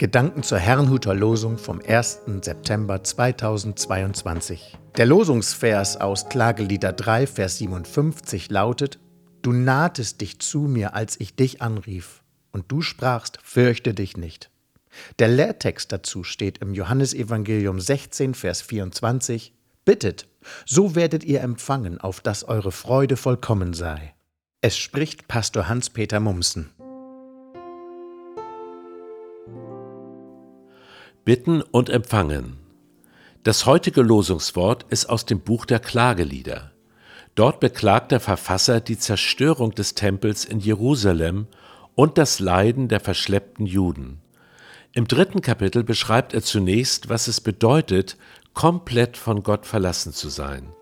Gedanken zur Herrnhuter Losung vom 1. September 2022. Der Losungsvers aus Klagelieder 3, Vers 57 lautet: Du nahtest dich zu mir, als ich dich anrief, und du sprachst: Fürchte dich nicht. Der Lehrtext dazu steht im Johannesevangelium 16, Vers 24: Bittet, so werdet ihr empfangen, auf dass eure Freude vollkommen sei. Es spricht Pastor Hans-Peter Mumsen. Bitten und Empfangen. Das heutige Losungswort ist aus dem Buch der Klagelieder. Dort beklagt der Verfasser die Zerstörung des Tempels in Jerusalem und das Leiden der verschleppten Juden. Im dritten Kapitel beschreibt er zunächst, was es bedeutet, komplett von Gott verlassen zu sein.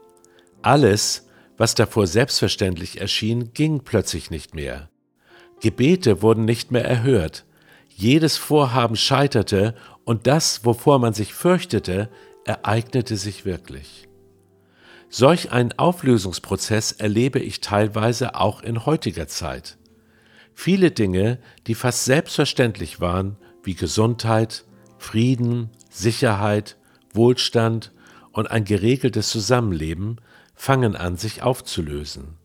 Alles, was davor selbstverständlich erschien, ging plötzlich nicht mehr. Gebete wurden nicht mehr erhört, jedes Vorhaben scheiterte und das, wovor man sich fürchtete, ereignete sich wirklich. Solch einen Auflösungsprozess erlebe ich teilweise auch in heutiger Zeit. Viele Dinge, die fast selbstverständlich waren, wie Gesundheit, Frieden, Sicherheit, Wohlstand und ein geregeltes Zusammenleben, fangen an, sich aufzulösen.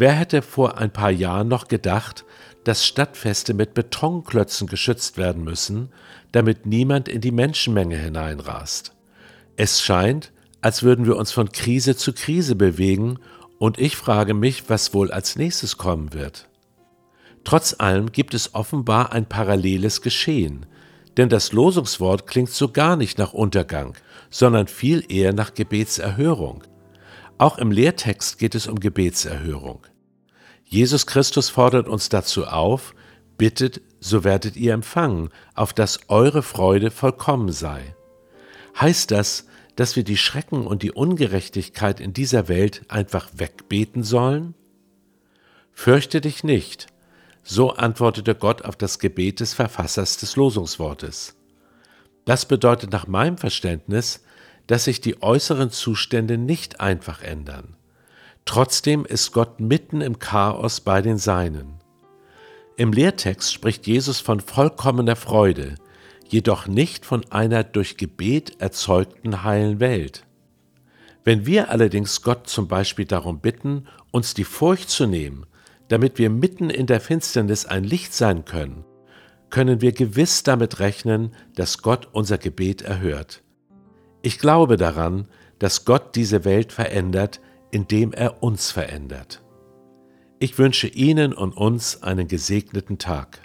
Wer hätte vor ein paar Jahren noch gedacht, dass Stadtfeste mit Betonklötzen geschützt werden müssen, damit niemand in die Menschenmenge hineinrast. Es scheint, als würden wir uns von Krise zu Krise bewegen, und ich frage mich, was wohl als nächstes kommen wird. Trotz allem gibt es offenbar ein paralleles Geschehen, denn das Losungswort klingt so gar nicht nach Untergang, sondern viel eher nach Gebetserhörung. Auch im Lehrtext geht es um Gebetserhörung. Jesus Christus fordert uns dazu auf, bittet, so werdet ihr empfangen, auf dass eure Freude vollkommen sei. Heißt das, dass wir die Schrecken und die Ungerechtigkeit in dieser Welt einfach wegbeten sollen? Fürchte dich nicht, so antwortete Gott auf das Gebet des Verfassers des Losungswortes. Das bedeutet nach meinem Verständnis, dass sich die äußeren Zustände nicht einfach ändern. Trotzdem ist Gott mitten im Chaos bei den Seinen. Im Lehrtext spricht Jesus von vollkommener Freude, jedoch nicht von einer durch Gebet erzeugten heilen Welt. Wenn wir allerdings Gott zum Beispiel darum bitten, uns die Furcht zu nehmen, damit wir mitten in der Finsternis ein Licht sein können, können wir gewiss damit rechnen, dass Gott unser Gebet erhört. Ich glaube daran, dass Gott diese Welt verändert, indem er uns verändert. Ich wünsche Ihnen und uns einen gesegneten Tag.